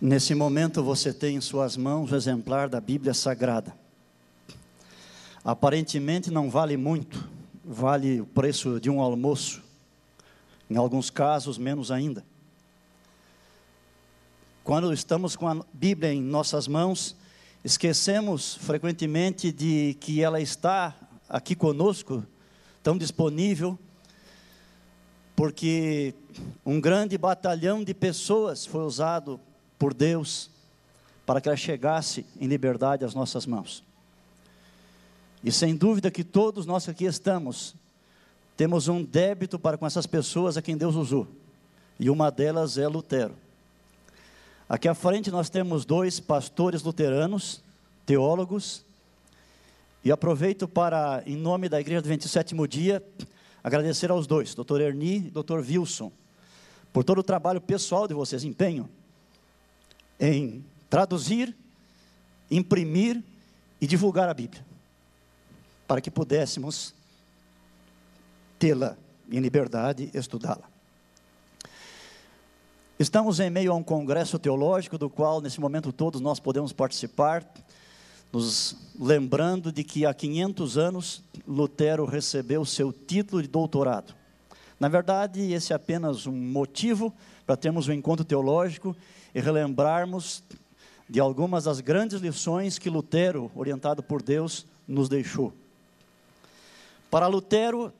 Nesse momento você tem em suas mãos o exemplar da Bíblia Sagrada. Aparentemente não vale muito, vale o preço de um almoço, em alguns casos menos ainda. Quando estamos com a Bíblia em nossas mãos, esquecemos frequentemente de que ela está aqui conosco, tão disponível, porque um grande batalhão de pessoas foi usado por Deus para que ela chegasse em liberdade às nossas mãos. E sem dúvida que todos nós que aqui estamos, temos um débito para com essas pessoas a quem Deus usou. E uma delas é Lutero. Aqui à frente nós temos dois pastores luteranos, teólogos, e aproveito para, em nome da Igreja do 27 Dia, agradecer aos dois, Dr. Erni e Dr. Wilson, por todo o trabalho pessoal de vocês, empenho em traduzir, imprimir e divulgar a Bíblia, para que pudéssemos tê-la em liberdade e estudá-la. Estamos em meio a um congresso teológico, do qual nesse momento todos nós podemos participar, nos lembrando de que há 500 anos Lutero recebeu seu título de doutorado. Na verdade, esse é apenas um motivo para termos um encontro teológico e relembrarmos de algumas das grandes lições que Lutero, orientado por Deus, nos deixou. Para Lutero,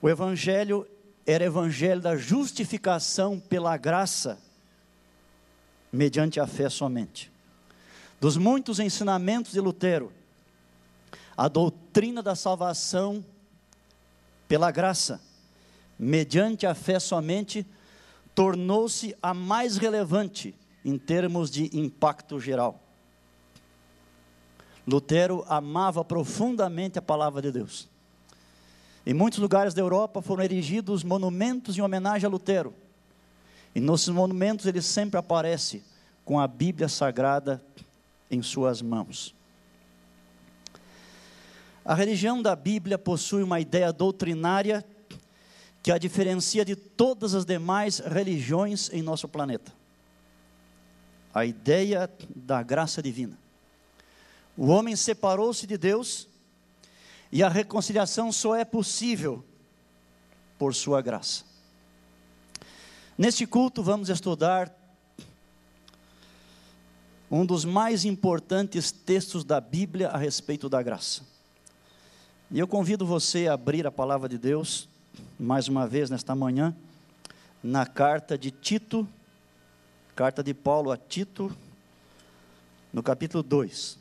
o evangelho era evangelho da justificação pela graça, mediante a fé somente. Dos muitos ensinamentos de Lutero, a doutrina da salvação pela graça, mediante a fé somente, tornou-se a mais relevante em termos de impacto geral. Lutero amava profundamente a palavra de Deus. Em muitos lugares da Europa foram erigidos monumentos em homenagem a Lutero. E nesses monumentos ele sempre aparece com a Bíblia Sagrada em suas mãos. A religião da Bíblia possui uma ideia doutrinária que a diferencia de todas as demais religiões em nosso planeta. A ideia da graça divina. O homem separou-se de Deus e a reconciliação só é possível por sua graça. Neste culto vamos estudar um dos mais importantes textos da Bíblia a respeito da graça. E eu convido você a abrir a palavra de Deus, mais uma vez nesta manhã, na carta de Tito, carta de Paulo a Tito, no capítulo 2.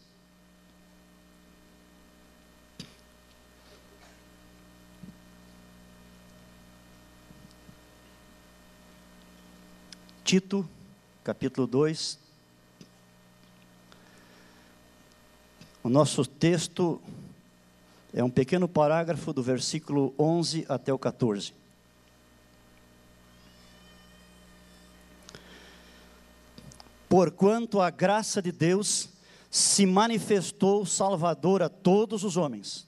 Tito, capítulo 2, O nosso texto é um pequeno parágrafo do versículo 11 até o 14. Porquanto a graça de Deus se manifestou salvadora a todos os homens,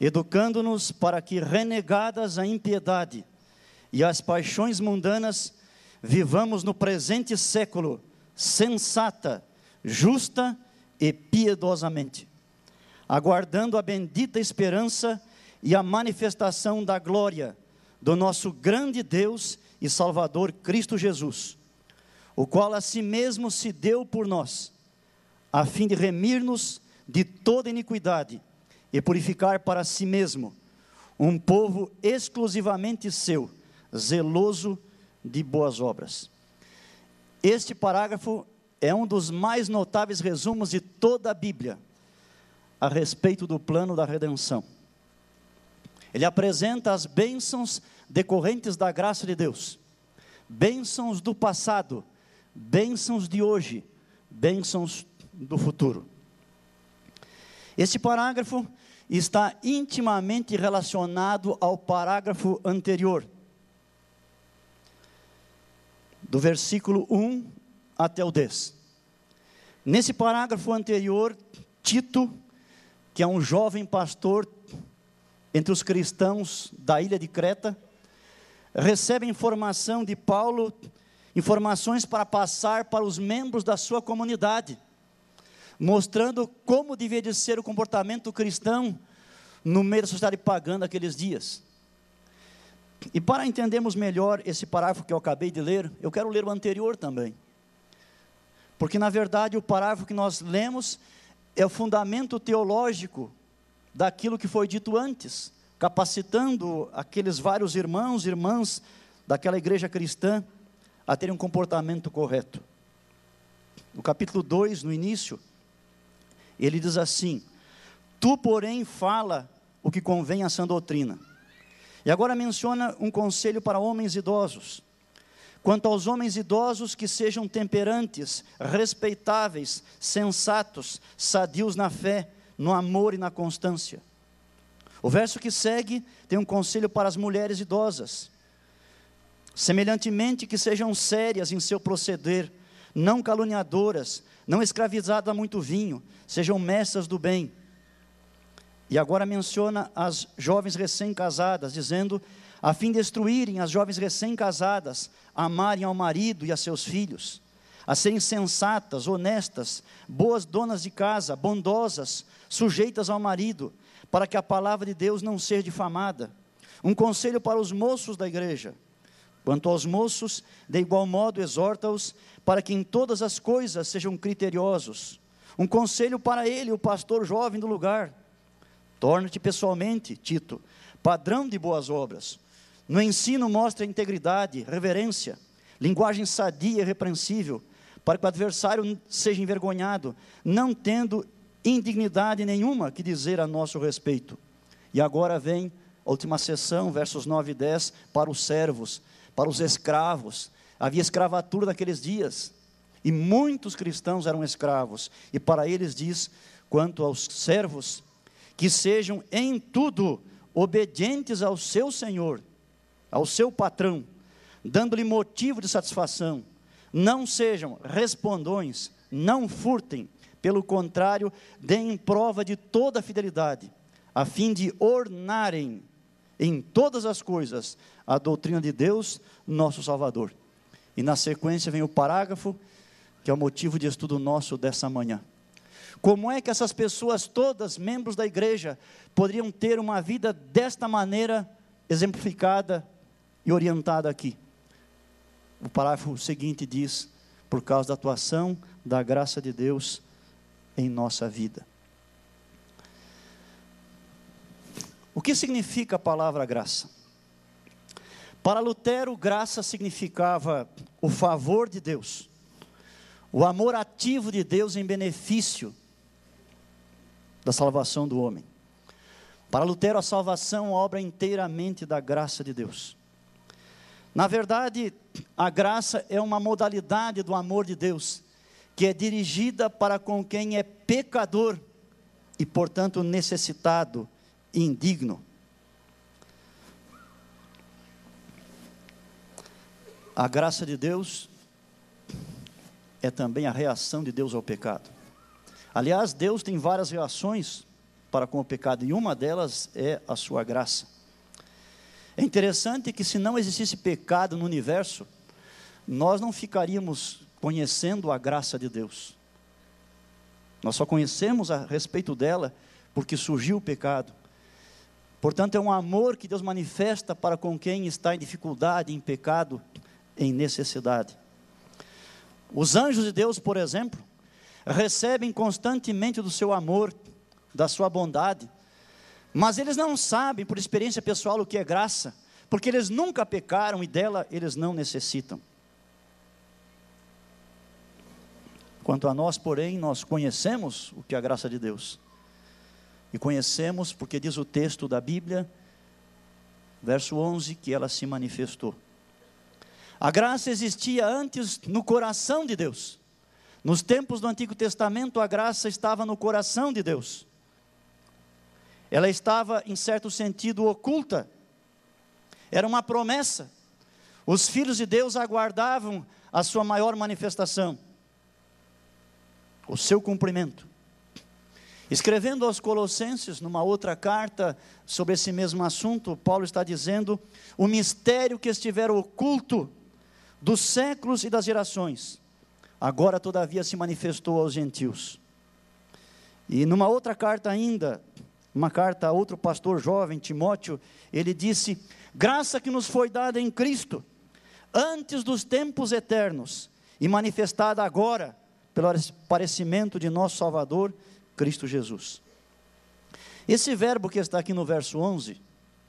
educando-nos para que, renegadas a impiedade e as paixões mundanas, vivamos no presente século sensata, justa e piedosamente, aguardando a bendita esperança e a manifestação da glória do nosso grande Deus e Salvador Cristo Jesus, o qual a si mesmo se deu por nós, a fim de remir-nos de toda iniquidade e purificar para si mesmo um povo exclusivamente seu, zeloso de boas obras. Este parágrafo é um dos mais notáveis resumos de toda a Bíblia a respeito do plano da redenção. Ele apresenta as bênçãos decorrentes da graça de Deus, bênçãos do passado, bênçãos de hoje, bênçãos do futuro. Este parágrafo está intimamente relacionado ao parágrafo anterior, do versículo 1 até o 10. Nesse parágrafo anterior, Tito, que é um jovem pastor entre os cristãos da ilha de Creta, recebe informação de Paulo informações para passar para os membros da sua comunidade, mostrando como devia de ser o comportamento cristão no meio da sociedade pagã daqueles dias. E para entendermos melhor esse parágrafo que eu acabei de ler, eu quero ler o anterior também. Porque, na verdade, o parágrafo que nós lemos é o fundamento teológico daquilo que foi dito antes, capacitando aqueles vários irmãos e irmãs daquela igreja cristã a terem um comportamento correto. No capítulo 2, no início, ele diz assim: Tu, porém, fala o que convém à sã doutrina. E agora menciona um conselho para homens idosos. Quanto aos homens idosos, que sejam temperantes, respeitáveis, sensatos, sadios na fé, no amor e na constância. O verso que segue tem um conselho para as mulheres idosas. Semelhantemente, que sejam sérias em seu proceder, não caluniadoras, não escravizadas a muito vinho, sejam mestras do bem. E agora menciona as jovens recém-casadas, dizendo: a fim de destruírem as jovens recém-casadas, amarem ao marido e a seus filhos, a serem sensatas, honestas, boas donas de casa, bondosas, sujeitas ao marido, para que a palavra de Deus não seja difamada. Um conselho para os moços da igreja. Quanto aos moços, de igual modo exorta-os para que em todas as coisas sejam criteriosos. Um conselho para ele, o pastor jovem do lugar. Torna-te pessoalmente, Tito, padrão de boas obras, no ensino, mostra integridade, reverência, linguagem sadia e repreensível, para que o adversário seja envergonhado, não tendo indignidade nenhuma que dizer a nosso respeito. E agora vem a última sessão, versos 9 e 10, para os servos, para os escravos. Havia escravatura naqueles dias, e muitos cristãos eram escravos, e para eles diz: quanto aos servos, que sejam em tudo obedientes ao seu Senhor ao seu patrão, dando-lhe motivo de satisfação. Não sejam respondões, não furtem, pelo contrário, deem prova de toda a fidelidade, a fim de ornarem em todas as coisas a doutrina de Deus, nosso Salvador. E na sequência vem o parágrafo, que é o motivo de estudo nosso dessa manhã. Como é que essas pessoas todas, membros da igreja, poderiam ter uma vida desta maneira exemplificada e orientada aqui. O parágrafo seguinte diz: por causa da atuação da graça de Deus em nossa vida. O que significa a palavra graça? Para Lutero, graça significava o favor de Deus, o amor ativo de Deus em benefício da salvação do homem. Para Lutero, a salvação é obra inteiramente da graça de Deus. Na verdade, a graça é uma modalidade do amor de Deus, que é dirigida para com quem é pecador e, portanto, necessitado e indigno. A graça de Deus é também a reação de Deus ao pecado. Aliás, Deus tem várias reações para com o pecado, e uma delas é a sua graça. É interessante que se não existisse pecado no universo, nós não ficaríamos conhecendo a graça de Deus. Nós só conhecemos a respeito dela porque surgiu o pecado. Portanto, é um amor que Deus manifesta para com quem está em dificuldade, em pecado, em necessidade. Os anjos de Deus, por exemplo, recebem constantemente do seu amor, da sua bondade, mas eles não sabem, por experiência pessoal, o que é graça, porque eles nunca pecaram e dela eles não necessitam. Quanto a nós, porém, nós conhecemos o que é a graça de Deus. E conhecemos porque diz o texto da Bíblia, verso 11, que ela se manifestou. A graça existia antes no coração de Deus. Nos tempos do Antigo Testamento, a graça estava no coração de Deus. Ela estava, em certo sentido, oculta. Era uma promessa. Os filhos de Deus aguardavam a sua maior manifestação, o seu cumprimento. Escrevendo aos Colossenses, numa outra carta sobre esse mesmo assunto, Paulo está dizendo: o mistério que estiver oculto dos séculos e das gerações. Agora, todavia, se manifestou aos gentios. E numa outra carta ainda, uma carta a outro pastor jovem, Timóteo, ele disse: Graça que nos foi dada em Cristo, antes dos tempos eternos, e manifestada agora, pelo aparecimento de nosso Salvador, Cristo Jesus. Esse verbo que está aqui no verso 11,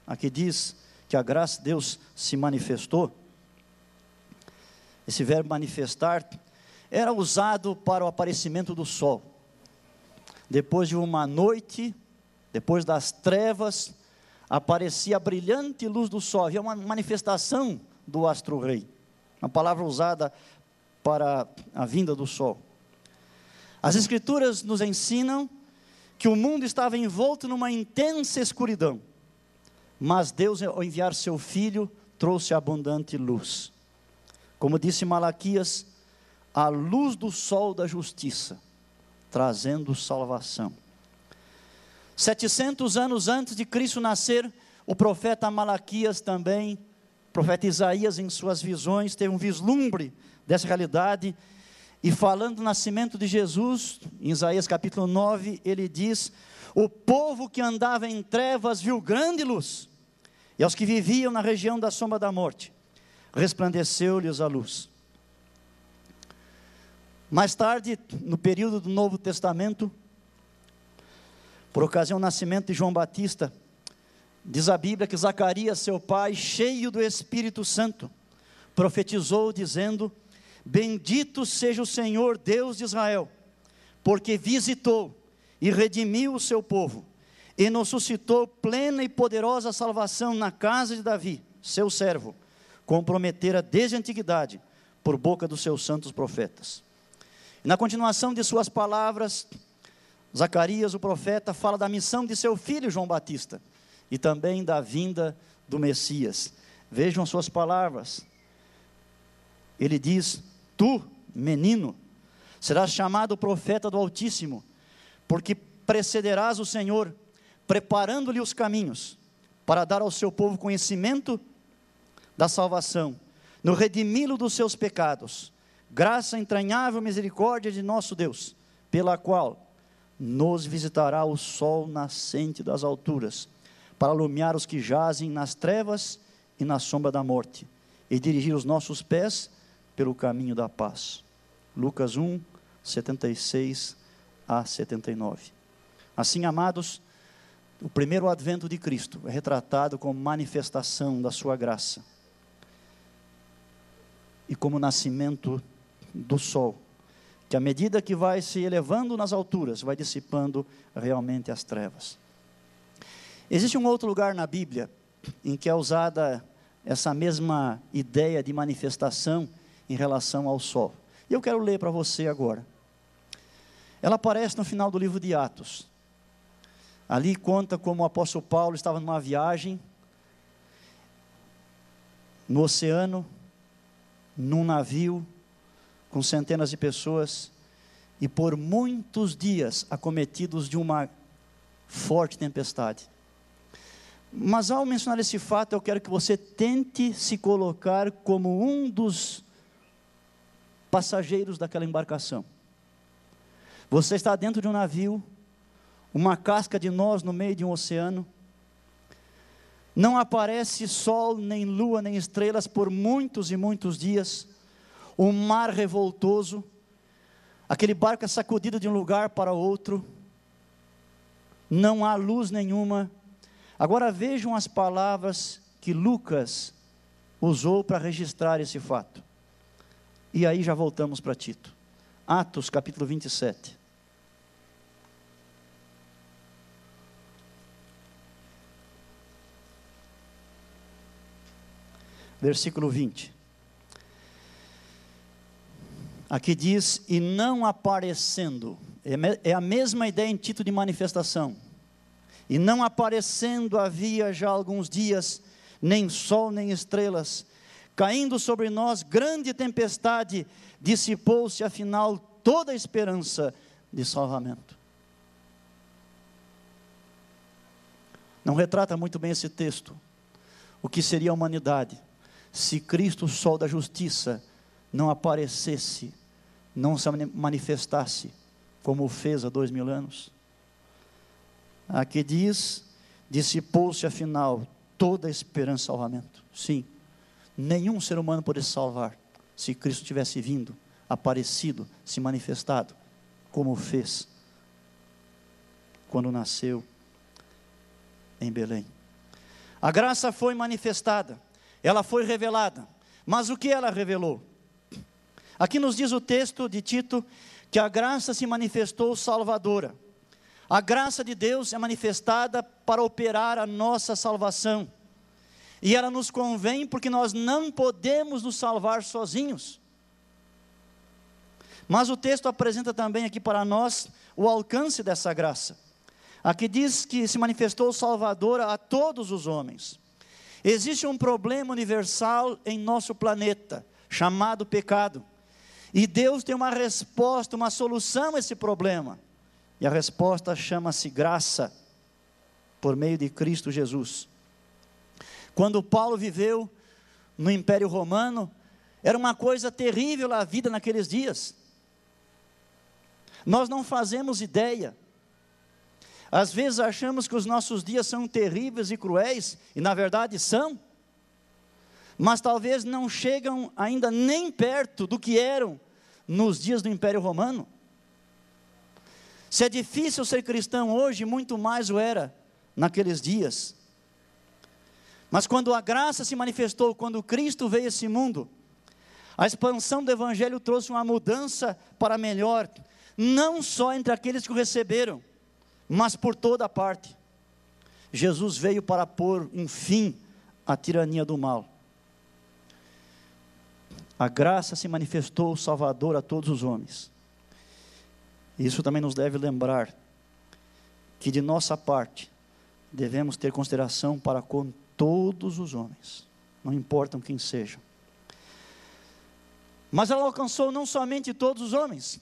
aqui diz que a graça de Deus se manifestou, esse verbo manifestar, era usado para o aparecimento do sol. Depois de uma noite, depois das trevas, aparecia a brilhante luz do sol, havia uma manifestação do astro-rei, uma palavra usada para a vinda do sol. As Escrituras nos ensinam que o mundo estava envolto numa intensa escuridão, mas Deus, ao enviar seu Filho, trouxe abundante luz. Como disse Malaquias, a luz do sol da justiça, trazendo salvação. 700 anos antes de Cristo nascer, o profeta Malaquias também, o profeta Isaías, em suas visões, teve um vislumbre dessa realidade. E falando do nascimento de Jesus, em Isaías capítulo 9, ele diz: O povo que andava em trevas viu grande luz, e aos que viviam na região da sombra da morte, resplandeceu-lhes a luz. Mais tarde, no período do Novo Testamento, por ocasião do nascimento de João Batista, diz a Bíblia que Zacarias, seu pai, cheio do Espírito Santo, profetizou dizendo: Bendito seja o Senhor Deus de Israel, porque visitou e redimiu o seu povo, e nos suscitou plena e poderosa salvação na casa de Davi, seu servo, comprometera desde a antiguidade, por boca dos seus santos profetas. Na continuação de suas palavras, Zacarias, o profeta, fala da missão de seu filho João Batista e também da vinda do Messias. Vejam suas palavras. Ele diz: Tu, menino, serás chamado profeta do Altíssimo, porque precederás o Senhor, preparando-lhe os caminhos, para dar ao seu povo conhecimento da salvação, no redimi-lo dos seus pecados graça entranhável misericórdia de nosso Deus, pela qual nos visitará o sol nascente das alturas, para alumiar os que jazem nas trevas e na sombra da morte, e dirigir os nossos pés pelo caminho da paz. Lucas 1, 76 a 79. Assim, amados, o primeiro advento de Cristo é retratado como manifestação da sua graça e como nascimento do sol, que à medida que vai se elevando nas alturas, vai dissipando realmente as trevas. Existe um outro lugar na Bíblia em que é usada essa mesma ideia de manifestação em relação ao sol. E eu quero ler para você agora. Ela aparece no final do livro de Atos. Ali conta como o apóstolo Paulo estava numa viagem no oceano, num navio, com centenas de pessoas e por muitos dias acometidos de uma forte tempestade. Mas ao mencionar esse fato, eu quero que você tente se colocar como um dos passageiros daquela embarcação. Você está dentro de um navio, uma casca de nós no meio de um oceano. Não aparece sol, nem lua, nem estrelas por muitos e muitos dias um mar revoltoso, aquele barco é sacudido de um lugar para outro, não há luz nenhuma. Agora vejam as palavras que Lucas usou para registrar esse fato. E aí já voltamos para Tito. Atos capítulo 27. Versículo 20. Aqui diz, e não aparecendo, é, é a mesma ideia em título de manifestação. E não aparecendo havia já alguns dias, nem sol nem estrelas, caindo sobre nós grande tempestade, dissipou-se afinal toda a esperança de salvamento. Não retrata muito bem esse texto, o que seria a humanidade, se Cristo, o sol da justiça, não aparecesse, não se manifestasse, como fez há dois mil anos? Aqui diz: dissipou-se afinal toda a esperança de salvamento. Sim, nenhum ser humano poderia salvar se Cristo tivesse vindo, aparecido, se manifestado, como fez quando nasceu em Belém. A graça foi manifestada, ela foi revelada, mas o que ela revelou? Aqui nos diz o texto de Tito que a graça se manifestou salvadora. A graça de Deus é manifestada para operar a nossa salvação. E ela nos convém porque nós não podemos nos salvar sozinhos. Mas o texto apresenta também aqui para nós o alcance dessa graça. Aqui diz que se manifestou salvadora a todos os homens. Existe um problema universal em nosso planeta, chamado pecado. E Deus tem uma resposta, uma solução a esse problema. E a resposta chama-se graça, por meio de Cristo Jesus. Quando Paulo viveu no Império Romano, era uma coisa terrível a vida naqueles dias. Nós não fazemos ideia. Às vezes achamos que os nossos dias são terríveis e cruéis, e na verdade são, mas talvez não chegam ainda nem perto do que eram nos dias do Império Romano. Se é difícil ser cristão hoje, muito mais o era naqueles dias. Mas quando a graça se manifestou, quando Cristo veio a esse mundo, a expansão do Evangelho trouxe uma mudança para melhor, não só entre aqueles que o receberam, mas por toda a parte. Jesus veio para pôr um fim à tirania do mal. A graça se manifestou salvador a todos os homens. Isso também nos deve lembrar que de nossa parte devemos ter consideração para com todos os homens, não importam quem sejam. Mas ela alcançou não somente todos os homens,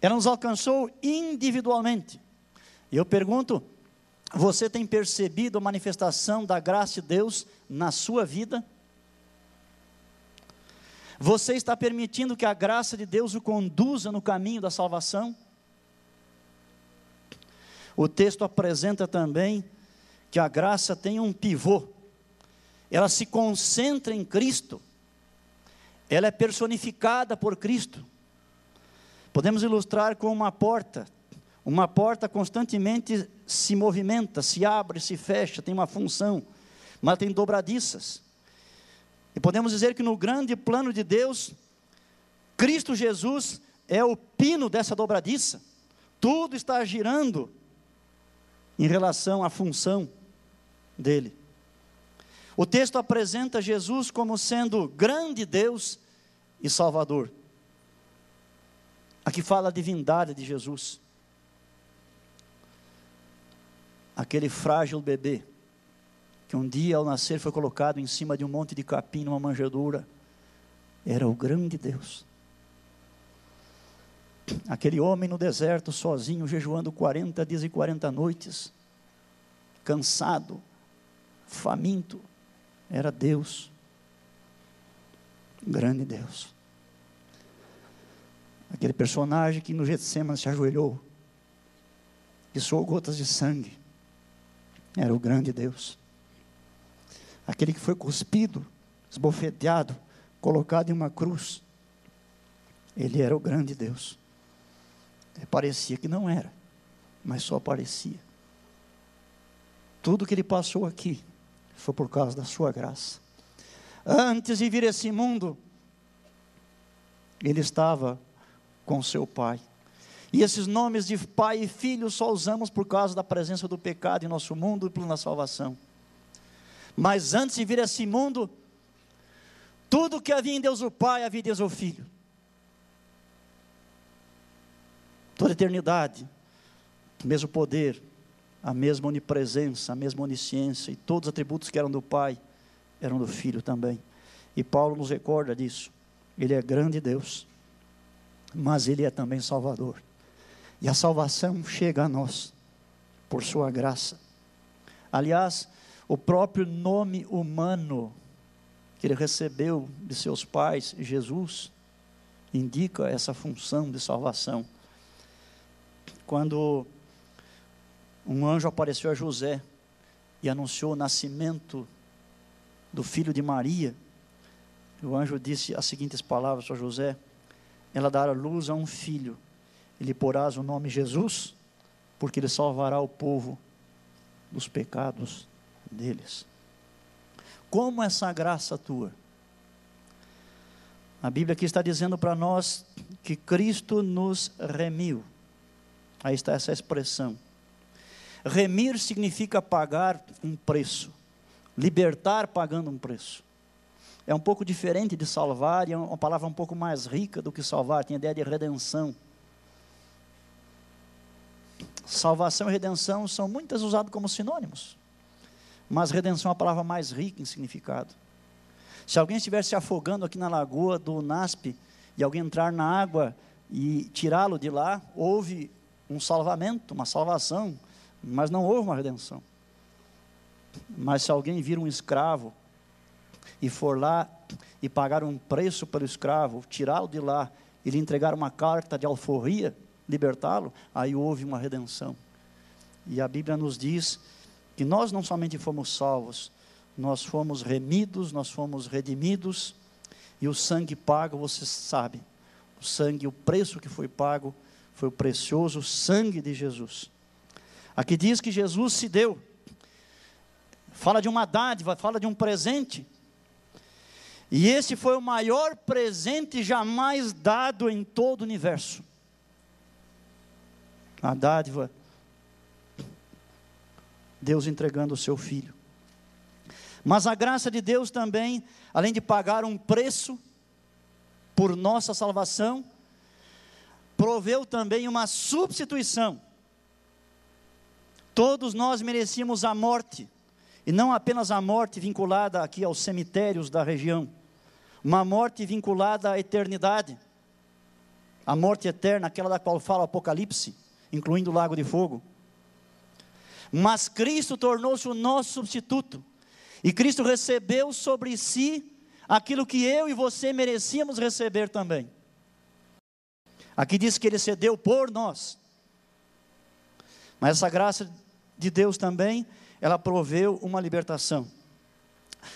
ela nos alcançou individualmente. E eu pergunto: você tem percebido a manifestação da graça de Deus na sua vida? Você está permitindo que a graça de Deus o conduza no caminho da salvação? O texto apresenta também que a graça tem um pivô, ela se concentra em Cristo, ela é personificada por Cristo. Podemos ilustrar com uma porta, uma porta constantemente se movimenta, se abre, se fecha, tem uma função, mas tem dobradiças. E podemos dizer que no grande plano de Deus, Cristo Jesus é o pino dessa dobradiça. Tudo está girando em relação à função dele. O texto apresenta Jesus como sendo grande Deus e Salvador. Aqui fala a divindade de Jesus. Aquele frágil bebê que um dia ao nascer foi colocado em cima de um monte de capim numa manjedoura, era o grande Deus. Aquele homem no deserto, sozinho, jejuando 40 dias e 40 noites, cansado, faminto, era Deus, grande Deus. Aquele personagem que no Getsemane se ajoelhou soou gotas de sangue, era o grande Deus aquele que foi cuspido, esbofeteado, colocado em uma cruz. Ele era o grande Deus. parecia que não era, mas só parecia. Tudo que ele passou aqui foi por causa da sua graça. Antes de vir esse mundo, ele estava com seu pai. E esses nomes de pai e filho só usamos por causa da presença do pecado em nosso mundo e pela salvação. Mas antes de vir a esse mundo, tudo que havia em Deus o Pai, havia em Deus o Filho. Toda a eternidade, o mesmo poder, a mesma onipresença, a mesma onisciência e todos os atributos que eram do Pai, eram do Filho também. E Paulo nos recorda disso. Ele é grande Deus, mas Ele é também Salvador. E a salvação chega a nós por Sua graça. Aliás, o próprio nome humano que ele recebeu de seus pais, Jesus, indica essa função de salvação. Quando um anjo apareceu a José e anunciou o nascimento do filho de Maria, o anjo disse as seguintes palavras para José: Ela dará luz a um filho, e lhe porás o nome Jesus, porque ele salvará o povo dos pecados deles. Como essa graça tua? A Bíblia aqui está dizendo para nós que Cristo nos remiu. Aí está essa expressão. Remir significa pagar um preço, libertar pagando um preço. É um pouco diferente de salvar, e é uma palavra um pouco mais rica do que salvar, tem a ideia de redenção. Salvação e redenção são muitas usadas como sinônimos, mas redenção é uma palavra mais rica em significado. Se alguém estiver se afogando aqui na lagoa do NASP e alguém entrar na água e tirá-lo de lá, houve um salvamento, uma salvação, mas não houve uma redenção. Mas se alguém vir um escravo e for lá e pagar um preço pelo escravo, tirá-lo de lá e lhe entregar uma carta de alforria, libertá-lo, aí houve uma redenção. E a Bíblia nos diz que nós não somente fomos salvos, nós fomos remidos, nós fomos redimidos, e o sangue pago, você sabe, o sangue, o preço que foi pago, foi o precioso sangue de Jesus. Aqui diz que Jesus se deu. Fala de uma dádiva, fala de um presente. E esse foi o maior presente jamais dado em todo o universo. A dádiva, Deus entregando o seu filho. Mas a graça de Deus também, além de pagar um preço por nossa salvação, proveu também uma substituição. Todos nós merecíamos a morte, e não apenas a morte vinculada aqui aos cemitérios da região, uma morte vinculada à eternidade, a morte eterna, aquela da qual fala o Apocalipse, incluindo o lago de fogo. Mas Cristo tornou-se o nosso substituto, e Cristo recebeu sobre si aquilo que eu e você merecíamos receber também. Aqui diz que ele cedeu por nós. Mas essa graça de Deus também, ela proveu uma libertação.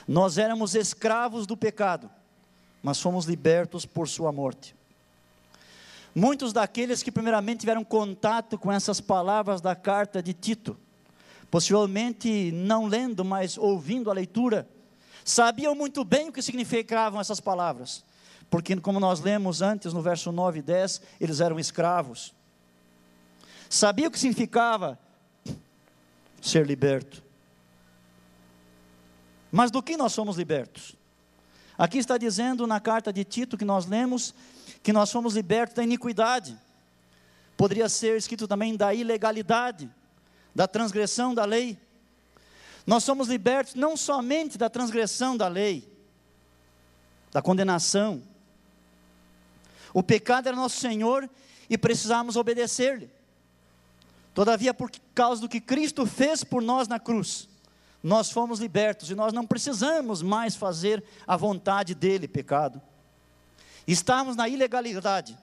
Nós éramos escravos do pecado, mas fomos libertos por sua morte. Muitos daqueles que primeiramente tiveram contato com essas palavras da carta de Tito, possivelmente não lendo, mas ouvindo a leitura, sabiam muito bem o que significavam essas palavras, porque, como nós lemos antes no verso 9 e 10, eles eram escravos. Sabia o que significava ser liberto. Mas do que nós somos libertos? Aqui está dizendo na carta de Tito que nós lemos que nós somos libertos da iniquidade. Poderia ser escrito também da ilegalidade, da transgressão da lei. Nós somos libertos não somente da transgressão da lei, da condenação. O pecado era nosso Senhor e precisávamos obedecer-lhe. Todavia, por causa do que Cristo fez por nós na cruz, nós fomos libertos e nós não precisamos mais fazer a vontade dele, pecado. Estávamos na ilegalidade,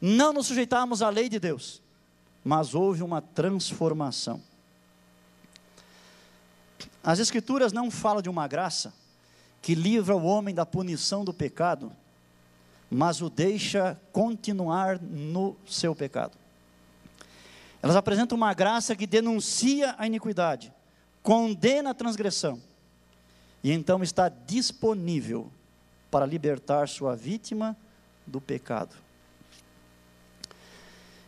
não nos sujeitávamos à lei de Deus, mas houve uma transformação. As Escrituras não falam de uma graça que livra o homem da punição do pecado, mas o deixa continuar no seu pecado. Elas apresentam uma graça que denuncia a iniquidade, condena a transgressão, e então está disponível para libertar sua vítima do pecado.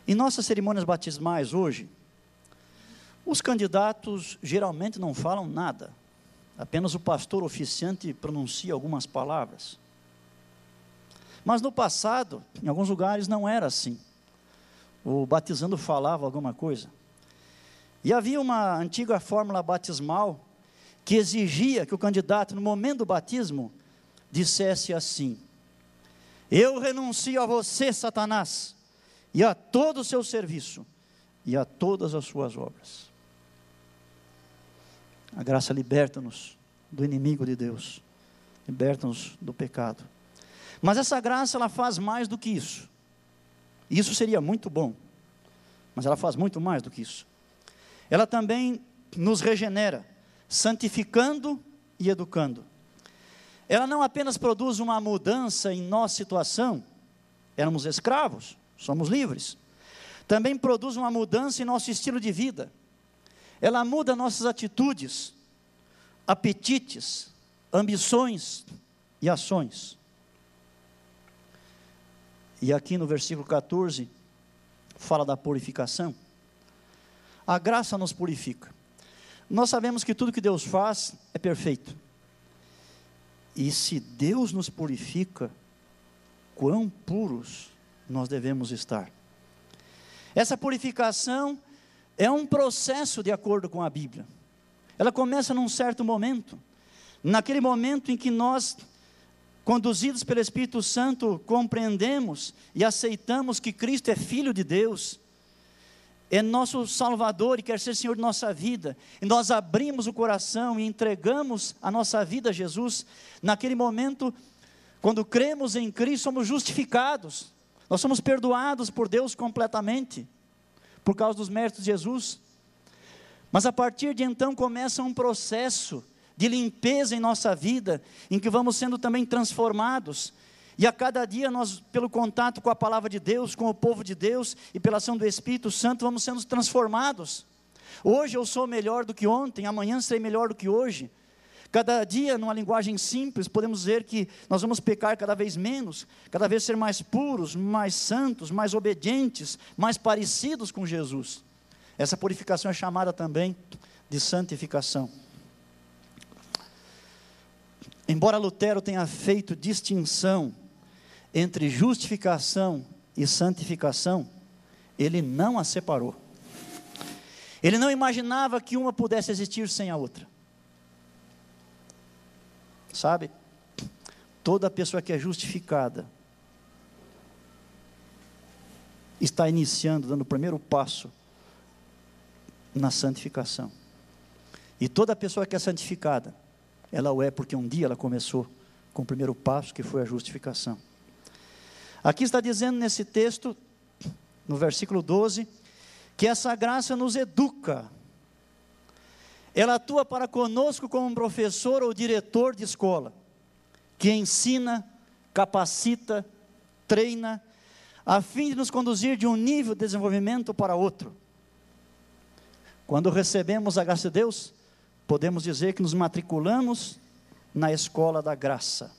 Em nossas cerimônias batismais hoje, os candidatos geralmente não falam nada, apenas o pastor oficiante pronuncia algumas palavras. Mas no passado, em alguns lugares, não era assim o batizando falava alguma coisa. E havia uma antiga fórmula batismal que exigia que o candidato, no momento do batismo, dissesse assim: Eu renuncio a você, Satanás, e a todo o seu serviço, e a todas as suas obras. A graça liberta-nos do inimigo de Deus, liberta-nos do pecado. Mas essa graça ela faz mais do que isso. Isso seria muito bom, mas ela faz muito mais do que isso. Ela também nos regenera, santificando e educando. Ela não apenas produz uma mudança em nossa situação, éramos escravos, somos livres. Também produz uma mudança em nosso estilo de vida. Ela muda nossas atitudes, apetites, ambições e ações. E aqui no versículo 14, fala da purificação. A graça nos purifica. Nós sabemos que tudo que Deus faz é perfeito. E se Deus nos purifica, quão puros nós devemos estar. Essa purificação é um processo de acordo com a Bíblia. Ela começa num certo momento, naquele momento em que nós conduzidos pelo Espírito Santo, compreendemos e aceitamos que Cristo é Filho de Deus, é nosso Salvador e quer ser Senhor de nossa vida, e nós abrimos o coração e entregamos a nossa vida a Jesus, naquele momento, quando cremos em Cristo, somos justificados, nós somos perdoados por Deus completamente, por causa dos méritos de Jesus. Mas a partir de então começa um processo de limpeza em nossa vida, em que vamos sendo também transformados. E a cada dia nós, pelo contato com a palavra de Deus, com o povo de Deus e pela ação do Espírito Santo, vamos sendo transformados. Hoje eu sou melhor do que ontem, amanhã serei melhor do que hoje. Cada dia, numa linguagem simples, podemos dizer que nós vamos pecar cada vez menos, cada vez ser mais puros, mais santos, mais obedientes, mais parecidos com Jesus. Essa purificação é chamada também de santificação. Embora Lutero tenha feito distinção entre justificação e santificação, ele não a separou. Ele não imaginava que uma pudesse existir sem a outra. Sabe? Toda pessoa que é justificada está iniciando, dando o primeiro passo na santificação. E toda pessoa que é santificada ela o é porque um dia ela começou com o primeiro passo, que foi a justificação. Aqui está dizendo nesse texto, no versículo 12, que essa graça nos educa. Ela atua para conosco como um professor ou diretor de escola, que ensina, capacita, treina, a fim de nos conduzir de um nível de desenvolvimento para outro. Quando recebemos a graça de Deus, podemos dizer que nos matriculamos na escola da graça.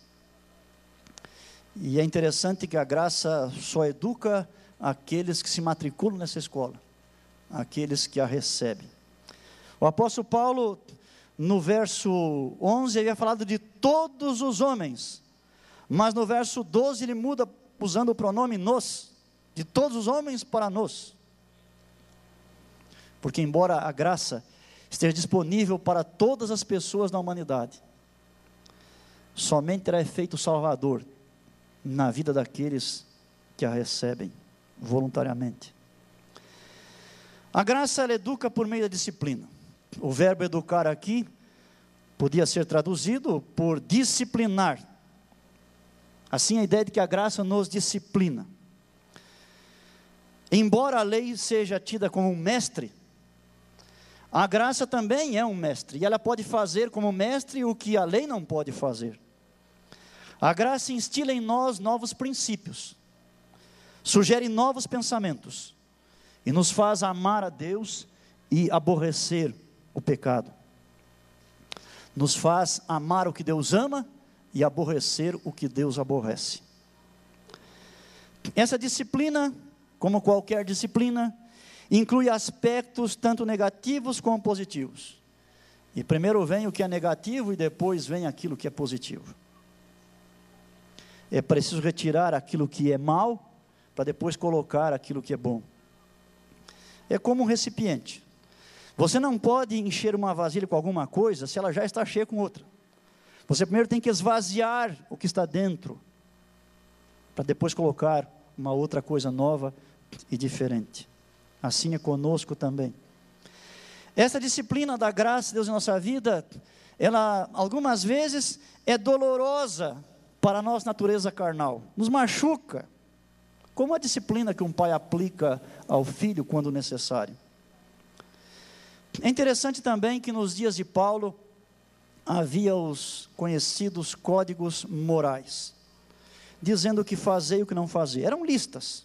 E é interessante que a graça só educa aqueles que se matriculam nessa escola, aqueles que a recebem. O apóstolo Paulo, no verso 11, ele havia falado de todos os homens, mas no verso 12 ele muda usando o pronome nos, de todos os homens para nos. Porque, embora a graça esteja disponível para todas as pessoas da humanidade. Somente terá efeito salvador na vida daqueles que a recebem voluntariamente. A graça ela educa por meio da disciplina. O verbo educar aqui podia ser traduzido por disciplinar. Assim a ideia de que a graça nos disciplina. Embora a lei seja tida como um mestre, a graça também é um mestre, e ela pode fazer como mestre o que a lei não pode fazer. A graça instila em nós novos princípios, sugere novos pensamentos, e nos faz amar a Deus e aborrecer o pecado. Nos faz amar o que Deus ama e aborrecer o que Deus aborrece. Essa disciplina, como qualquer disciplina, inclui aspectos tanto negativos como positivos. E primeiro vem o que é negativo e depois vem aquilo que é positivo. É preciso retirar aquilo que é mal para depois colocar aquilo que é bom. É como um recipiente. Você não pode encher uma vasilha com alguma coisa se ela já está cheia com outra. Você primeiro tem que esvaziar o que está dentro, para depois colocar uma outra coisa nova e diferente assim é conosco também. Essa disciplina da graça de Deus em nossa vida ela algumas vezes é dolorosa para a nossa natureza carnal, nos machuca, como a disciplina que um pai aplica ao filho quando necessário. É interessante também que nos dias de Paulo havia os conhecidos códigos morais, dizendo o que fazer e o que não fazer. Eram listas.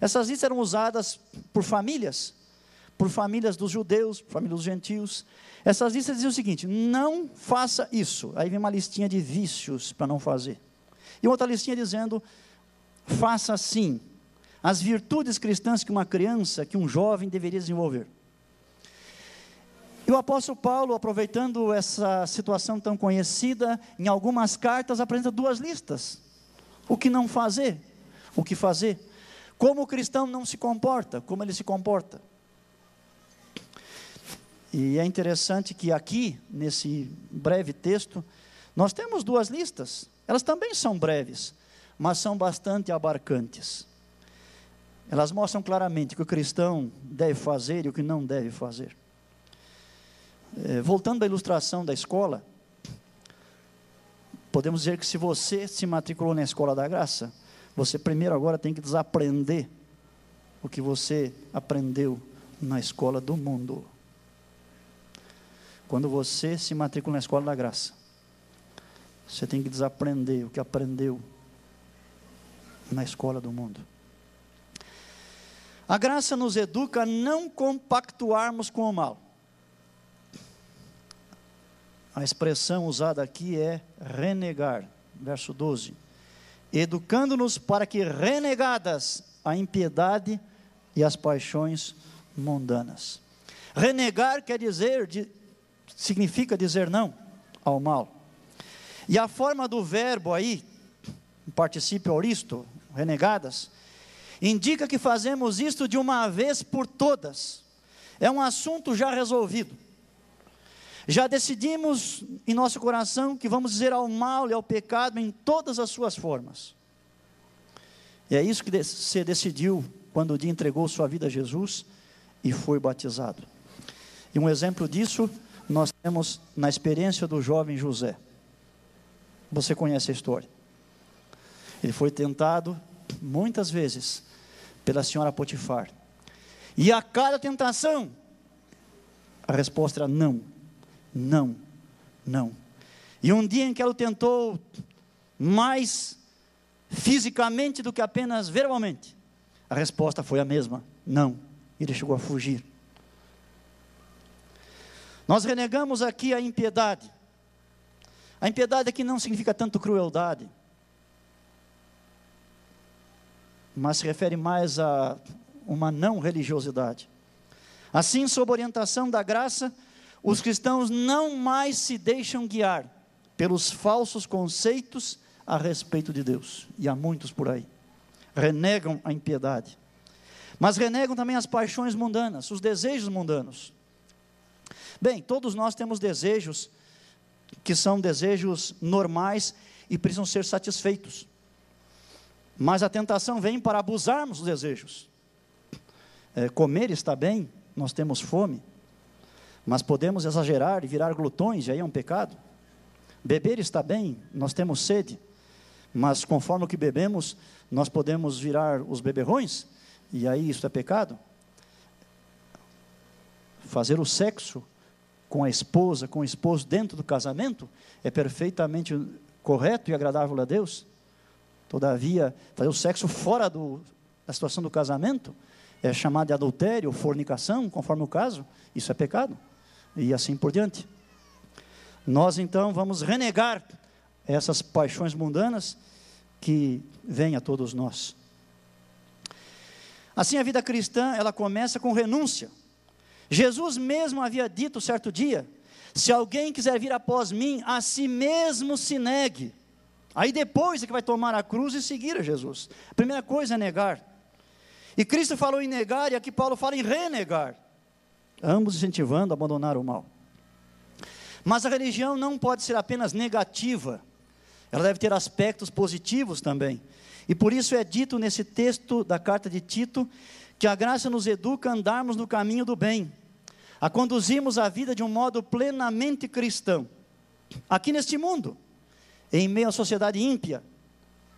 Essas listas eram usadas por famílias, por famílias dos judeus, por famílias dos gentios. Essas listas diziam o seguinte: não faça isso. Aí vem uma listinha de vícios para não fazer. E outra listinha dizendo: faça assim. As virtudes cristãs que uma criança, que um jovem deveria desenvolver. E o apóstolo Paulo, aproveitando essa situação tão conhecida, em algumas cartas apresenta duas listas: o que não fazer, o que fazer. Como o cristão não se comporta, como ele se comporta. E é interessante que aqui, nesse breve texto, nós temos duas listas. Elas também são breves, mas são bastante abarcantes. Elas mostram claramente o que o cristão deve fazer e o que não deve fazer. É, voltando à ilustração da escola, podemos dizer que se você se matriculou na escola da graça, você primeiro agora tem que desaprender o que você aprendeu na escola do mundo. Quando você se matricula na escola da graça, você tem que desaprender o que aprendeu na escola do mundo. A graça nos educa a não compactuarmos com o mal. A expressão usada aqui é renegar, verso 12. Educando-nos para que, renegadas a impiedade e as paixões mundanas. Renegar quer dizer, de, significa dizer não ao mal. E a forma do verbo aí, participio auristo, renegadas, indica que fazemos isto de uma vez por todas. É um assunto já resolvido. Já decidimos em nosso coração que vamos dizer ao mal e ao pecado em todas as suas formas. E é isso que você decidiu quando o dia entregou sua vida a Jesus e foi batizado. E um exemplo disso nós temos na experiência do jovem José. Você conhece a história. Ele foi tentado muitas vezes pela senhora Potifar. E a cada tentação, a resposta era não não, não. E um dia em que ela tentou mais fisicamente do que apenas verbalmente, a resposta foi a mesma: não. Ele chegou a fugir. Nós renegamos aqui a impiedade. A impiedade aqui não significa tanto crueldade, mas se refere mais a uma não religiosidade. Assim, sob orientação da graça, os cristãos não mais se deixam guiar pelos falsos conceitos a respeito de Deus, e há muitos por aí. Renegam a impiedade, mas renegam também as paixões mundanas, os desejos mundanos. Bem, todos nós temos desejos que são desejos normais e precisam ser satisfeitos. Mas a tentação vem para abusarmos dos desejos. É, comer está bem, nós temos fome mas podemos exagerar e virar glutões, e aí é um pecado. Beber está bem, nós temos sede, mas conforme o que bebemos, nós podemos virar os beberrões, e aí isso é pecado. Fazer o sexo com a esposa, com o esposo dentro do casamento, é perfeitamente correto e agradável a Deus. Todavia, fazer o sexo fora do, da situação do casamento é chamado de adultério, fornicação, conforme o caso, isso é pecado e assim por diante. Nós então vamos renegar essas paixões mundanas que vêm a todos nós. Assim a vida cristã, ela começa com renúncia. Jesus mesmo havia dito certo dia: se alguém quiser vir após mim, a si mesmo se negue. Aí depois é que vai tomar a cruz e seguir a Jesus. A primeira coisa é negar. E Cristo falou em negar, e aqui Paulo fala em renegar ambos incentivando a abandonar o mal. Mas a religião não pode ser apenas negativa, ela deve ter aspectos positivos também. E por isso é dito nesse texto da carta de Tito que a graça nos educa a andarmos no caminho do bem, a conduzirmos a vida de um modo plenamente cristão, aqui neste mundo, em meio à sociedade ímpia,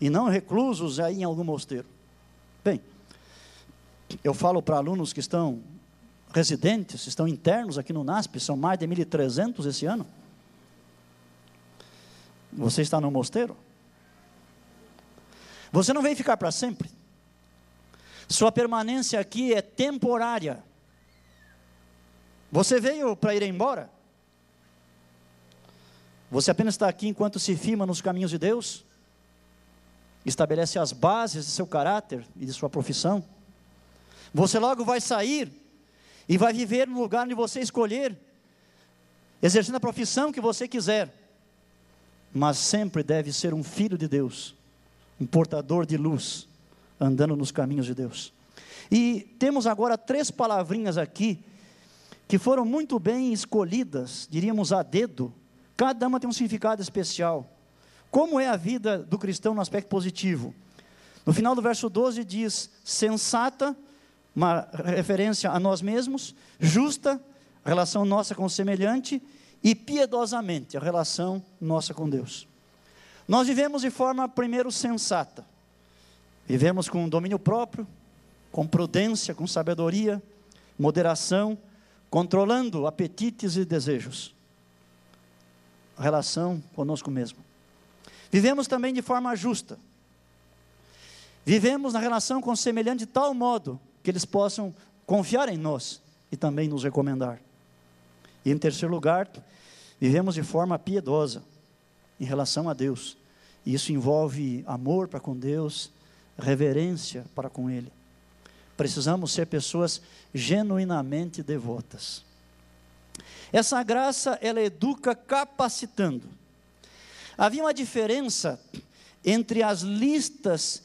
e não reclusos aí em algum mosteiro. Bem, eu falo para alunos que estão residentes, estão internos aqui no NASP, são mais de 1.300 esse ano. Você está no mosteiro? Você não vem ficar para sempre. Sua permanência aqui é temporária. Você veio para ir embora? Você apenas está aqui enquanto se firma nos caminhos de Deus? Estabelece as bases de seu caráter e de sua profissão? Você logo vai sair e vai viver no lugar onde você escolher, exercendo a profissão que você quiser, mas sempre deve ser um filho de Deus, um portador de luz, andando nos caminhos de Deus. E temos agora três palavrinhas aqui que foram muito bem escolhidas, diríamos a dedo, cada uma tem um significado especial. Como é a vida do cristão no aspecto positivo? No final do verso 12 diz: sensata, uma referência a nós mesmos, justa, a relação nossa com o semelhante, e piedosamente, a relação nossa com Deus. Nós vivemos de forma, primeiro, sensata. Vivemos com domínio próprio, com prudência, com sabedoria, moderação, controlando apetites e desejos. A relação conosco mesmo. Vivemos também de forma justa. Vivemos na relação com o semelhante de tal modo que eles possam confiar em nós e também nos recomendar. E em terceiro lugar, vivemos de forma piedosa em relação a Deus. E isso envolve amor para com Deus, reverência para com Ele. Precisamos ser pessoas genuinamente devotas. Essa graça, ela educa capacitando. Havia uma diferença entre as listas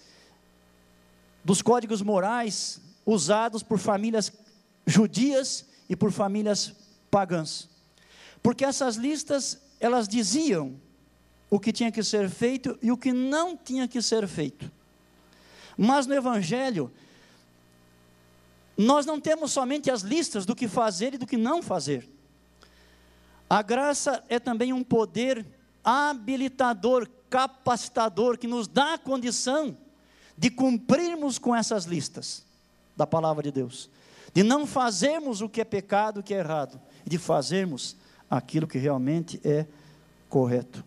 dos códigos morais usados por famílias judias e por famílias pagãs. Porque essas listas, elas diziam o que tinha que ser feito e o que não tinha que ser feito. Mas no Evangelho, nós não temos somente as listas do que fazer e do que não fazer. A graça é também um poder habilitador, capacitador, que nos dá a condição de cumprirmos com essas listas da palavra de Deus, de não fazermos o que é pecado, o que é errado, e de fazermos aquilo que realmente é correto.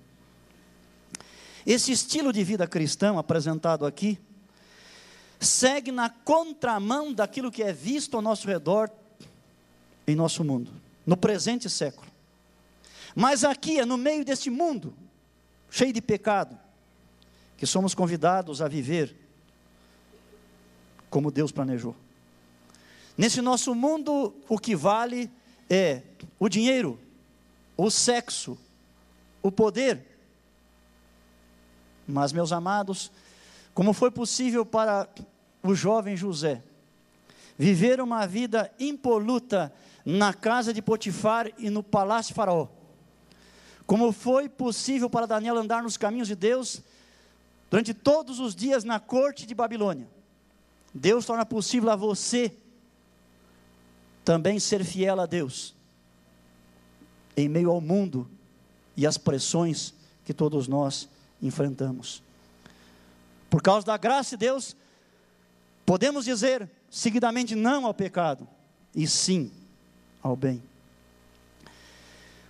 Esse estilo de vida cristão apresentado aqui segue na contramão daquilo que é visto ao nosso redor em nosso mundo, no presente século. Mas aqui é no meio deste mundo cheio de pecado que somos convidados a viver como Deus planejou. Nesse nosso mundo, o que vale é o dinheiro, o sexo, o poder. Mas, meus amados, como foi possível para o jovem José viver uma vida impoluta na casa de Potifar e no palácio de Faraó? Como foi possível para Daniel andar nos caminhos de Deus durante todos os dias na corte de Babilônia? Deus torna possível a você também ser fiel a Deus, em meio ao mundo e às pressões que todos nós enfrentamos. Por causa da graça de Deus, podemos dizer seguidamente não ao pecado e sim ao bem.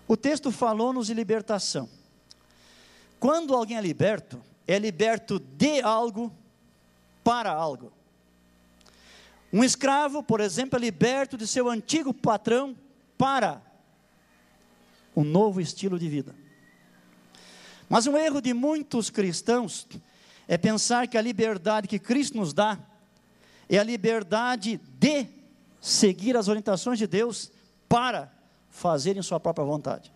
O texto falou-nos de libertação. Quando alguém é liberto, é liberto de algo para algo. Um escravo, por exemplo, é liberto de seu antigo patrão para um novo estilo de vida. Mas um erro de muitos cristãos é pensar que a liberdade que Cristo nos dá é a liberdade de seguir as orientações de Deus para fazerem sua própria vontade.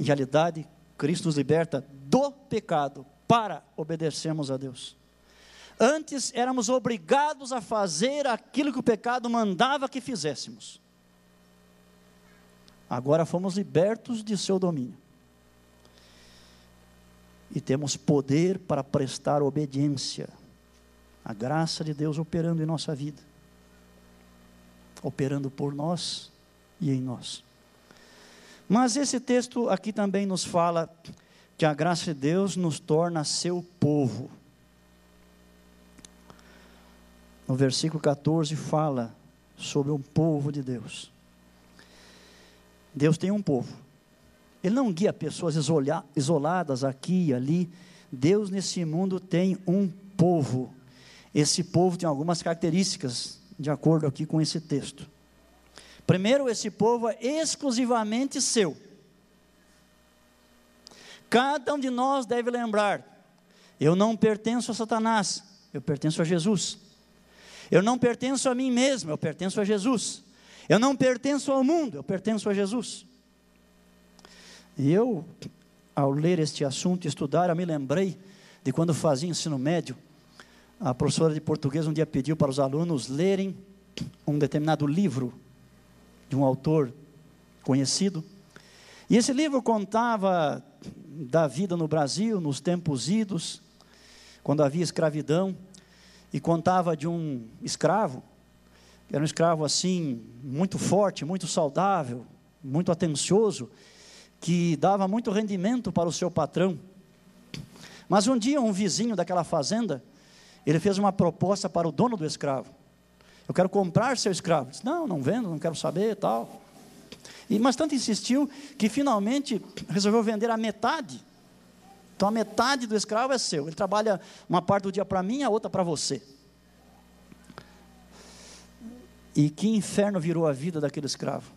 Em realidade, Cristo nos liberta do pecado para obedecermos a Deus. Antes éramos obrigados a fazer aquilo que o pecado mandava que fizéssemos. Agora fomos libertos de seu domínio. E temos poder para prestar obediência. A graça de Deus operando em nossa vida. operando por nós e em nós. Mas esse texto aqui também nos fala que a graça de Deus nos torna seu povo. No versículo 14 fala sobre um povo de Deus. Deus tem um povo. Ele não guia pessoas isoladas aqui e ali. Deus nesse mundo tem um povo. Esse povo tem algumas características, de acordo aqui com esse texto. Primeiro, esse povo é exclusivamente seu. Cada um de nós deve lembrar: eu não pertenço a Satanás, eu pertenço a Jesus. Eu não pertenço a mim mesmo, eu pertenço a Jesus. Eu não pertenço ao mundo, eu pertenço a Jesus. E eu, ao ler este assunto e estudar, eu me lembrei de quando fazia ensino médio. A professora de português um dia pediu para os alunos lerem um determinado livro de um autor conhecido. E esse livro contava da vida no Brasil, nos tempos idos, quando havia escravidão, e contava de um escravo, era um escravo assim, muito forte, muito saudável, muito atencioso, que dava muito rendimento para o seu patrão. Mas um dia, um vizinho daquela fazenda, ele fez uma proposta para o dono do escravo. Eu quero comprar seu escravo. Disse, não, não vendo, não quero saber tal. E, mas tanto insistiu que finalmente resolveu vender a metade. Então a metade do escravo é seu. Ele trabalha uma parte do dia para mim, a outra para você. E que inferno virou a vida daquele escravo.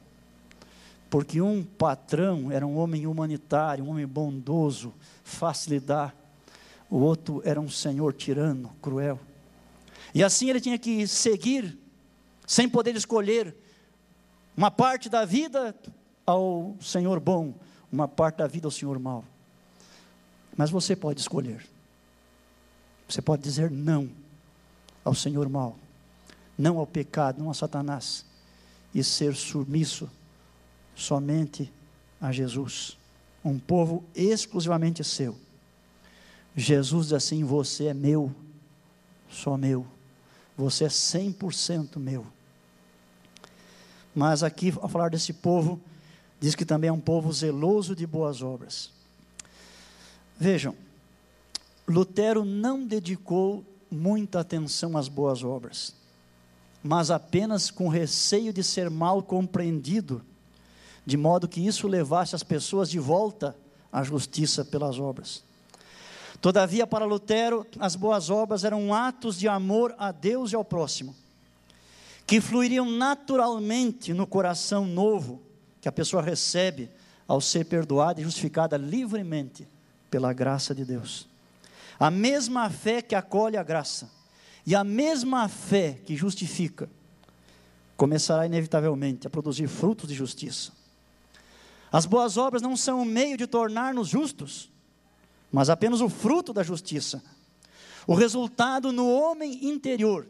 Porque um patrão era um homem humanitário, um homem bondoso, lidar. O outro era um senhor tirano, cruel. E assim ele tinha que seguir sem poder escolher uma parte da vida ao Senhor bom, uma parte da vida ao Senhor mau. Mas você pode escolher. Você pode dizer não ao Senhor mau, não ao pecado, não a Satanás, e ser submisso somente a Jesus, um povo exclusivamente seu. Jesus diz assim: Você é meu, só meu. Você é 100% meu. Mas aqui, ao falar desse povo, diz que também é um povo zeloso de boas obras. Vejam, Lutero não dedicou muita atenção às boas obras, mas apenas com receio de ser mal compreendido, de modo que isso levasse as pessoas de volta à justiça pelas obras. Todavia, para Lutero, as boas obras eram atos de amor a Deus e ao próximo, que fluiriam naturalmente no coração novo que a pessoa recebe ao ser perdoada e justificada livremente pela graça de Deus. A mesma fé que acolhe a graça e a mesma fé que justifica começará inevitavelmente a produzir frutos de justiça. As boas obras não são o meio de tornar-nos justos, mas apenas o fruto da justiça. O resultado no homem interior,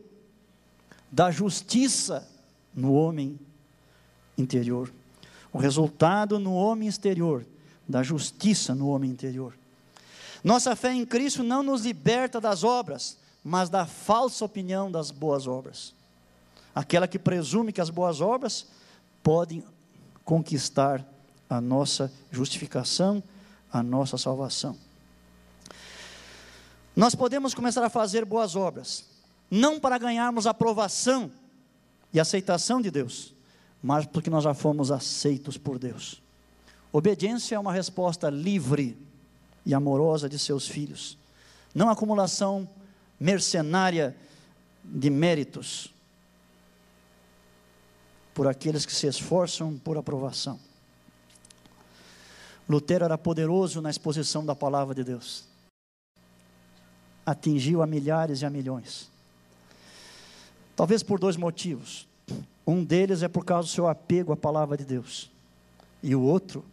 da justiça no homem interior. O resultado no homem exterior, da justiça no homem interior. Nossa fé em Cristo não nos liberta das obras, mas da falsa opinião das boas obras. Aquela que presume que as boas obras podem conquistar a nossa justificação, a nossa salvação. Nós podemos começar a fazer boas obras, não para ganharmos aprovação e aceitação de Deus, mas porque nós já fomos aceitos por Deus. Obediência é uma resposta livre e amorosa de seus filhos, não acumulação mercenária de méritos por aqueles que se esforçam por aprovação. Lutero era poderoso na exposição da palavra de Deus atingiu a milhares e a milhões. Talvez por dois motivos. Um deles é por causa do seu apego à palavra de Deus, e o outro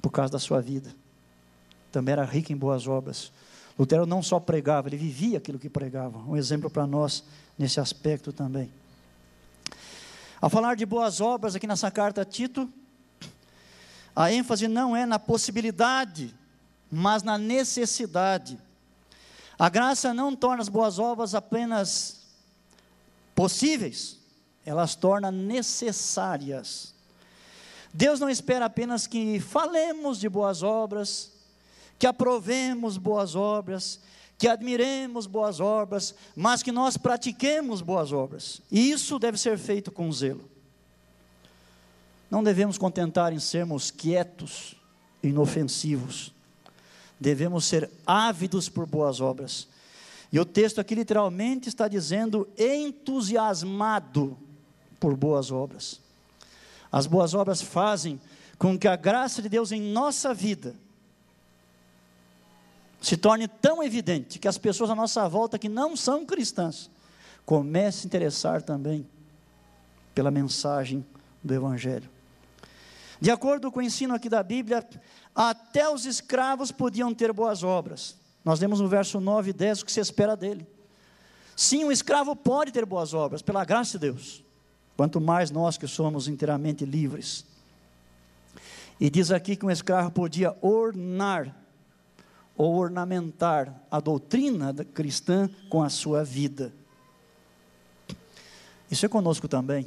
por causa da sua vida. Também era rico em boas obras. Lutero não só pregava, ele vivia aquilo que pregava. Um exemplo para nós nesse aspecto também. Ao falar de boas obras aqui nessa carta a Tito, a ênfase não é na possibilidade, mas na necessidade a graça não torna as boas obras apenas possíveis, elas torna necessárias. Deus não espera apenas que falemos de boas obras, que aprovemos boas obras, que admiremos boas obras, mas que nós pratiquemos boas obras. E isso deve ser feito com zelo. Não devemos contentar em sermos quietos, inofensivos. Devemos ser ávidos por boas obras. E o texto aqui literalmente está dizendo entusiasmado por boas obras. As boas obras fazem com que a graça de Deus em nossa vida se torne tão evidente que as pessoas à nossa volta que não são cristãs comecem a se interessar também pela mensagem do Evangelho. De acordo com o ensino aqui da Bíblia, até os escravos podiam ter boas obras. Nós lemos no verso 9 e 10 o que se espera dele. Sim, um escravo pode ter boas obras, pela graça de Deus. Quanto mais nós que somos inteiramente livres. E diz aqui que um escravo podia ornar ou ornamentar a doutrina cristã com a sua vida. Isso é conosco também.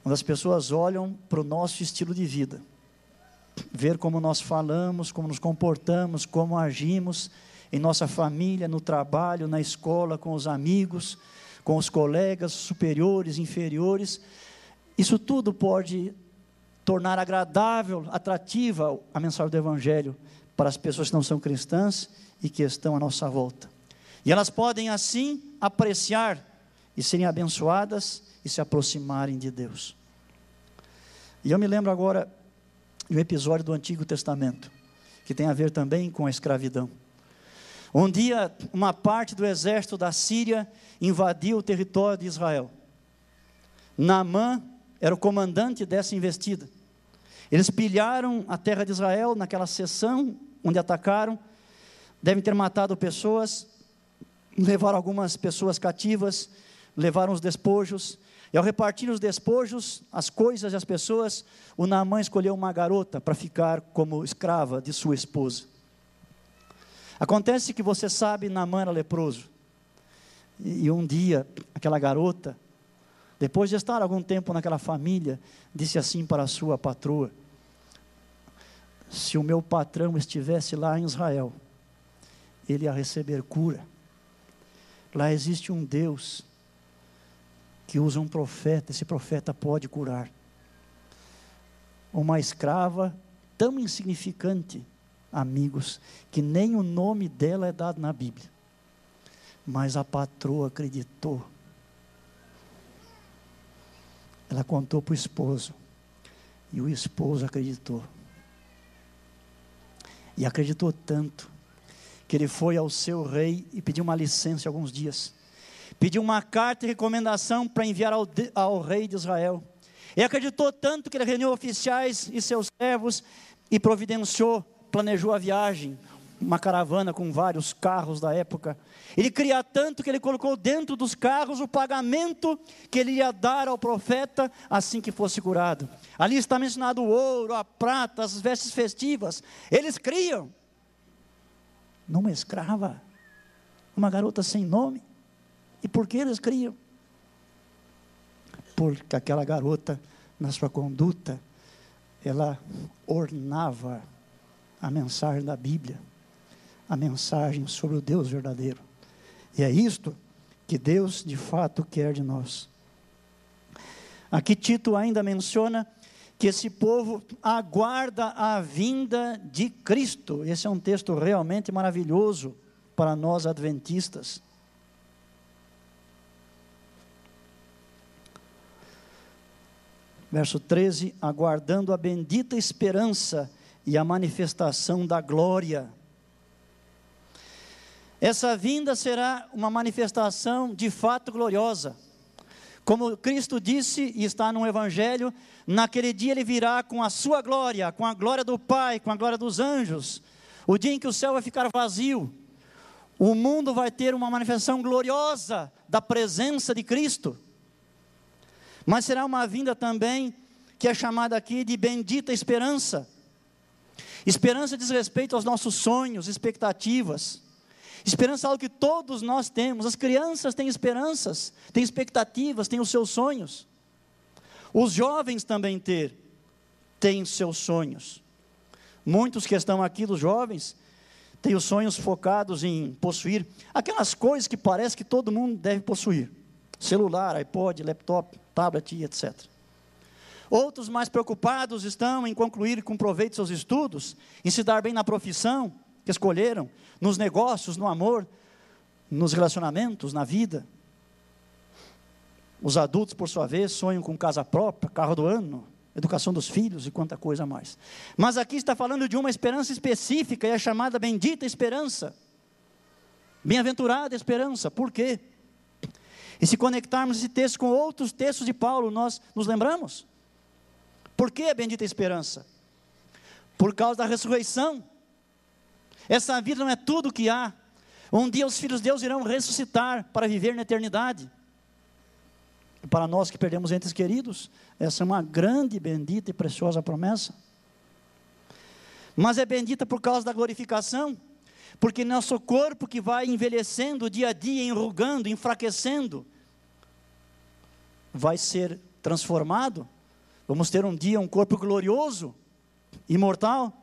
Quando as pessoas olham para o nosso estilo de vida, ver como nós falamos, como nos comportamos, como agimos em nossa família, no trabalho, na escola, com os amigos, com os colegas superiores, inferiores. Isso tudo pode tornar agradável, atrativa a mensagem do Evangelho para as pessoas que não são cristãs e que estão à nossa volta. E elas podem assim apreciar e serem abençoadas e se aproximarem de Deus. E eu me lembro agora de um episódio do Antigo Testamento, que tem a ver também com a escravidão. Um dia, uma parte do exército da Síria invadiu o território de Israel. Naamã era o comandante dessa investida. Eles pilharam a terra de Israel naquela sessão onde atacaram, devem ter matado pessoas, levaram algumas pessoas cativas, levaram os despojos, e ao repartir os despojos, as coisas e as pessoas, o Naamã escolheu uma garota para ficar como escrava de sua esposa. Acontece que você sabe, Naamã era leproso. E um dia, aquela garota, depois de estar algum tempo naquela família, disse assim para a sua patroa: Se o meu patrão estivesse lá em Israel, ele ia receber cura. Lá existe um Deus que usa um profeta, esse profeta pode curar. Uma escrava tão insignificante amigos, que nem o nome dela é dado na Bíblia. Mas a patroa acreditou. Ela contou para o esposo. E o esposo acreditou. E acreditou tanto que ele foi ao seu rei e pediu uma licença alguns dias. Pediu uma carta de recomendação para enviar ao, ao rei de Israel. E acreditou tanto que ele reuniu oficiais e seus servos e providenciou planejou a viagem, uma caravana com vários carros da época. Ele cria tanto que ele colocou dentro dos carros o pagamento que ele ia dar ao profeta assim que fosse curado. Ali está mencionado o ouro, a prata, as vestes festivas. Eles criam numa escrava, uma garota sem nome. E por que eles criam? Porque aquela garota, na sua conduta, ela ornava a mensagem da Bíblia, a mensagem sobre o Deus verdadeiro. E é isto que Deus de fato quer de nós. Aqui Tito ainda menciona que esse povo aguarda a vinda de Cristo. Esse é um texto realmente maravilhoso para nós adventistas. Verso 13: aguardando a bendita esperança e a manifestação da glória. Essa vinda será uma manifestação de fato gloriosa. Como Cristo disse e está no Evangelho, naquele dia ele virá com a sua glória, com a glória do Pai, com a glória dos anjos. O dia em que o céu vai ficar vazio, o mundo vai ter uma manifestação gloriosa da presença de Cristo. Mas será uma vinda também que é chamada aqui de bendita esperança. Esperança diz respeito aos nossos sonhos, expectativas. Esperança é algo que todos nós temos. As crianças têm esperanças, têm expectativas, têm os seus sonhos. Os jovens também ter, têm seus sonhos. Muitos que estão aqui, dos jovens, têm os sonhos focados em possuir aquelas coisas que parece que todo mundo deve possuir: celular, iPod, laptop, tablet, etc. Outros mais preocupados estão em concluir com proveito seus estudos, em se dar bem na profissão que escolheram, nos negócios, no amor, nos relacionamentos, na vida. Os adultos, por sua vez, sonham com casa própria, carro do ano, educação dos filhos e quanta coisa mais. Mas aqui está falando de uma esperança específica e é chamada bendita esperança. Bem-aventurada esperança. Por quê? E se conectarmos esse texto com outros textos de Paulo, nós nos lembramos. Por que a bendita esperança? Por causa da ressurreição. Essa vida não é tudo o que há. Um dia os filhos de Deus irão ressuscitar para viver na eternidade. E para nós que perdemos entes queridos, essa é uma grande, bendita e preciosa promessa. Mas é bendita por causa da glorificação, porque nosso corpo que vai envelhecendo dia a dia, enrugando, enfraquecendo, vai ser transformado. Vamos ter um dia um corpo glorioso, imortal,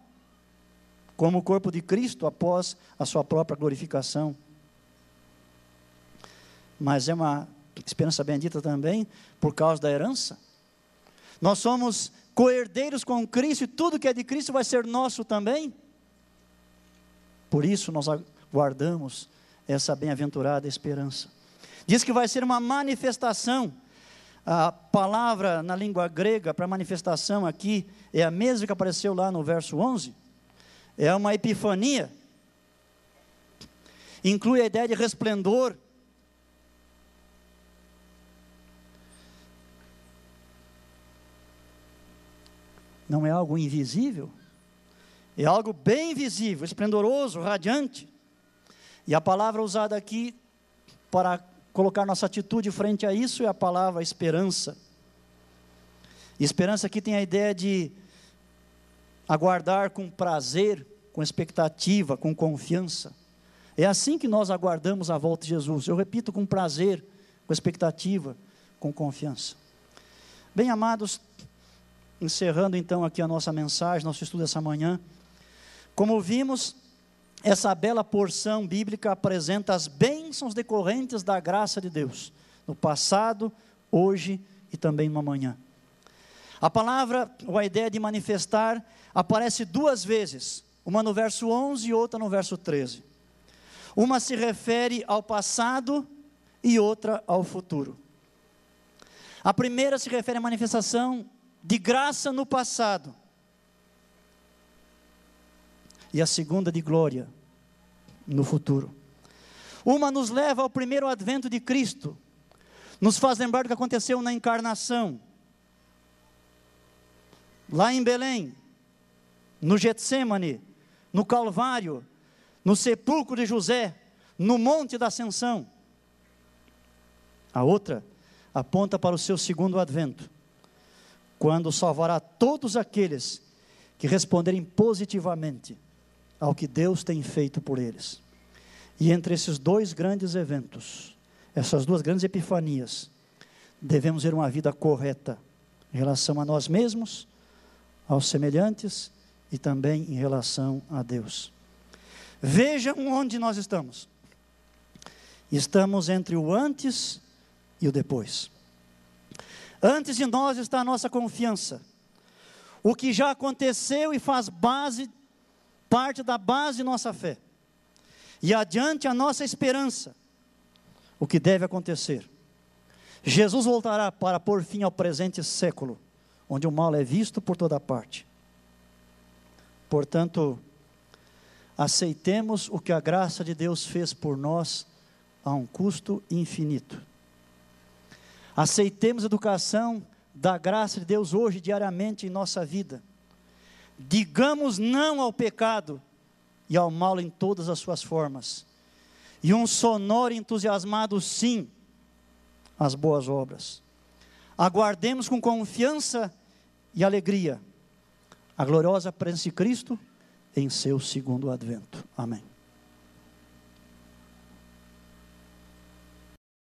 como o corpo de Cristo após a sua própria glorificação. Mas é uma esperança bendita também por causa da herança. Nós somos coerdeiros com Cristo e tudo que é de Cristo vai ser nosso também. Por isso nós guardamos essa bem-aventurada esperança. Diz que vai ser uma manifestação. A palavra na língua grega para manifestação aqui é a mesma que apareceu lá no verso 11. É uma epifania. Inclui a ideia de resplendor, não é algo invisível, é algo bem visível, esplendoroso, radiante. E a palavra usada aqui para colocar nossa atitude frente a isso é a palavra esperança. E esperança aqui tem a ideia de aguardar com prazer, com expectativa, com confiança. É assim que nós aguardamos a volta de Jesus. Eu repito, com prazer, com expectativa, com confiança. Bem amados, encerrando então aqui a nossa mensagem, nosso estudo essa manhã. Como vimos, essa bela porção bíblica apresenta as bênçãos decorrentes da graça de Deus, no passado, hoje e também no amanhã. A palavra, ou a ideia de manifestar, aparece duas vezes, uma no verso 11 e outra no verso 13. Uma se refere ao passado e outra ao futuro. A primeira se refere à manifestação de graça no passado, e a segunda de glória no futuro. Uma nos leva ao primeiro advento de Cristo, nos faz lembrar do que aconteceu na encarnação, lá em Belém, no Getsemane, no Calvário, no sepulcro de José, no Monte da Ascensão. A outra aponta para o seu segundo advento, quando salvará todos aqueles que responderem positivamente ao que Deus tem feito por eles. E entre esses dois grandes eventos, essas duas grandes epifanias, devemos ter uma vida correta em relação a nós mesmos, aos semelhantes e também em relação a Deus. Vejam onde nós estamos. Estamos entre o antes e o depois. Antes de nós está a nossa confiança. O que já aconteceu e faz base, parte da base de nossa fé. E adiante a nossa esperança. O que deve acontecer. Jesus voltará para pôr fim ao presente século, onde o mal é visto por toda parte. Portanto, aceitemos o que a graça de Deus fez por nós a um custo infinito. Aceitemos a educação da graça de Deus hoje, diariamente em nossa vida. Digamos não ao pecado e ao mal em todas as suas formas. E um sonoro entusiasmado sim às boas obras. Aguardemos com confiança e alegria a gloriosa presença de Cristo em seu segundo advento. Amém.